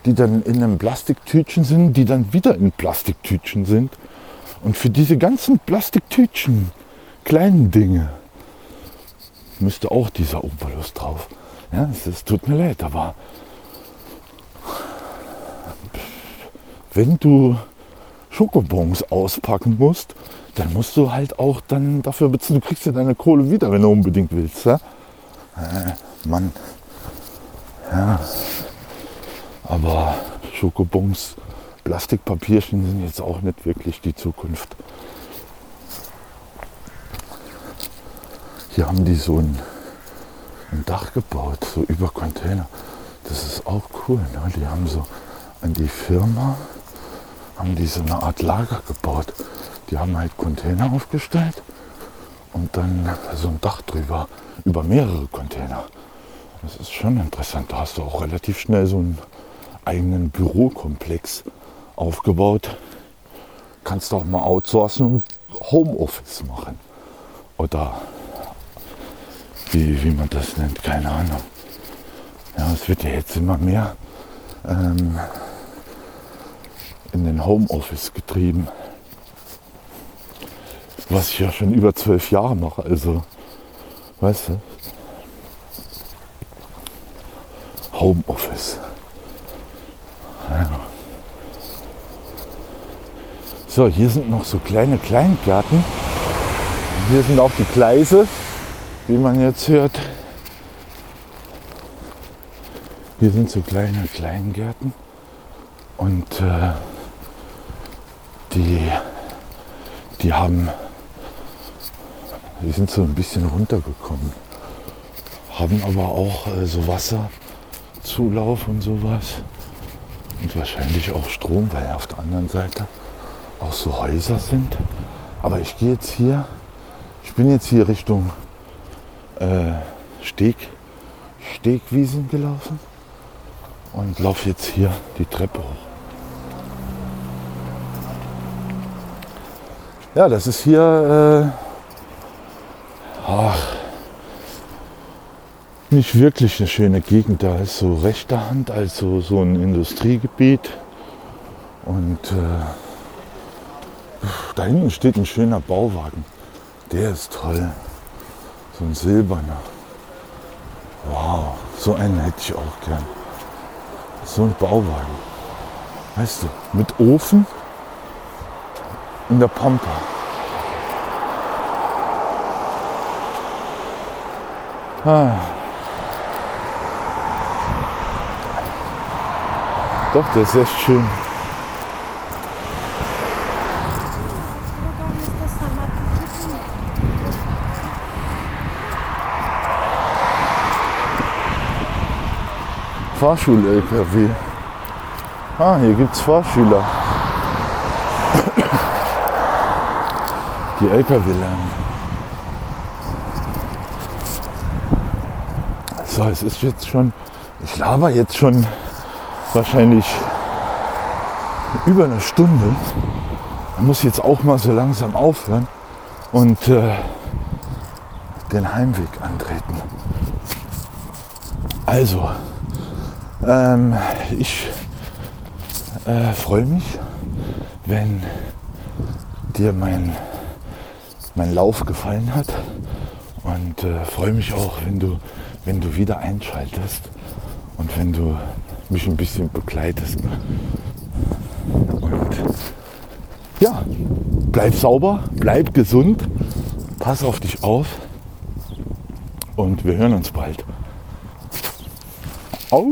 die dann in einem Plastiktütchen sind, die dann wieder in Plastiktütchen sind. Und für diese ganzen Plastiktütchen, kleinen Dinge, müsste auch dieser Obolus drauf. Ja, es tut mir leid, aber wenn du Schokobons auspacken musst, dann musst du halt auch dann dafür bezahlen. Du kriegst ja deine Kohle wieder, wenn du unbedingt willst. Ja? Äh, Mann. Ja. Aber Schokobons, Plastikpapierchen sind jetzt auch nicht wirklich die Zukunft. Hier haben die so ein, ein Dach gebaut, so über Container. Das ist auch cool. Ne? Die haben so an die Firma, haben die so eine Art Lager gebaut. Die haben halt Container aufgestellt und dann so ein Dach drüber, über mehrere Container. Das ist schon interessant. Da hast du auch relativ schnell so einen eigenen Bürokomplex aufgebaut. Kannst auch mal outsourcen und Homeoffice machen. Oder wie, wie man das nennt, keine Ahnung. Ja, es wird ja jetzt immer mehr ähm, in den Homeoffice getrieben. Was ich ja schon über zwölf Jahre mache, also, weißt du, Homeoffice. So, hier sind noch so kleine Kleingärten. Hier sind auch die Gleise, wie man jetzt hört. Hier sind so kleine Kleingärten und äh, die, die haben, die sind so ein bisschen runtergekommen, haben aber auch äh, so Wasserzulauf und sowas und wahrscheinlich auch Strom, weil auf der anderen Seite auch so Häuser sind. Aber ich gehe jetzt hier, ich bin jetzt hier Richtung äh, Steg, Stegwiesen gelaufen und laufe jetzt hier die Treppe hoch. Ja, das ist hier äh, ach, nicht wirklich eine schöne Gegend. Da ist so rechter Hand, also so ein Industriegebiet. Und äh, da hinten steht ein schöner Bauwagen. Der ist toll. So ein silberner. Wow, so einen hätte ich auch gern. So ein Bauwagen. Weißt du, mit Ofen in der Pampa. Ah. Doch, das ist echt schön. Fahrschul-LKW. Ah, hier gibt es Fahrschüler. Die LKW lernen. So, es ist jetzt schon, ich laber jetzt schon wahrscheinlich über eine Stunde. Man muss jetzt auch mal so langsam aufhören und äh, den Heimweg antreten. Also, ähm, ich äh, freue mich, wenn dir mein, mein Lauf gefallen hat und äh, freue mich auch, wenn du, wenn du wieder einschaltest und wenn du mich ein bisschen begleitest. Und ja, bleib sauber, bleib gesund, pass auf dich auf und wir hören uns bald. Au!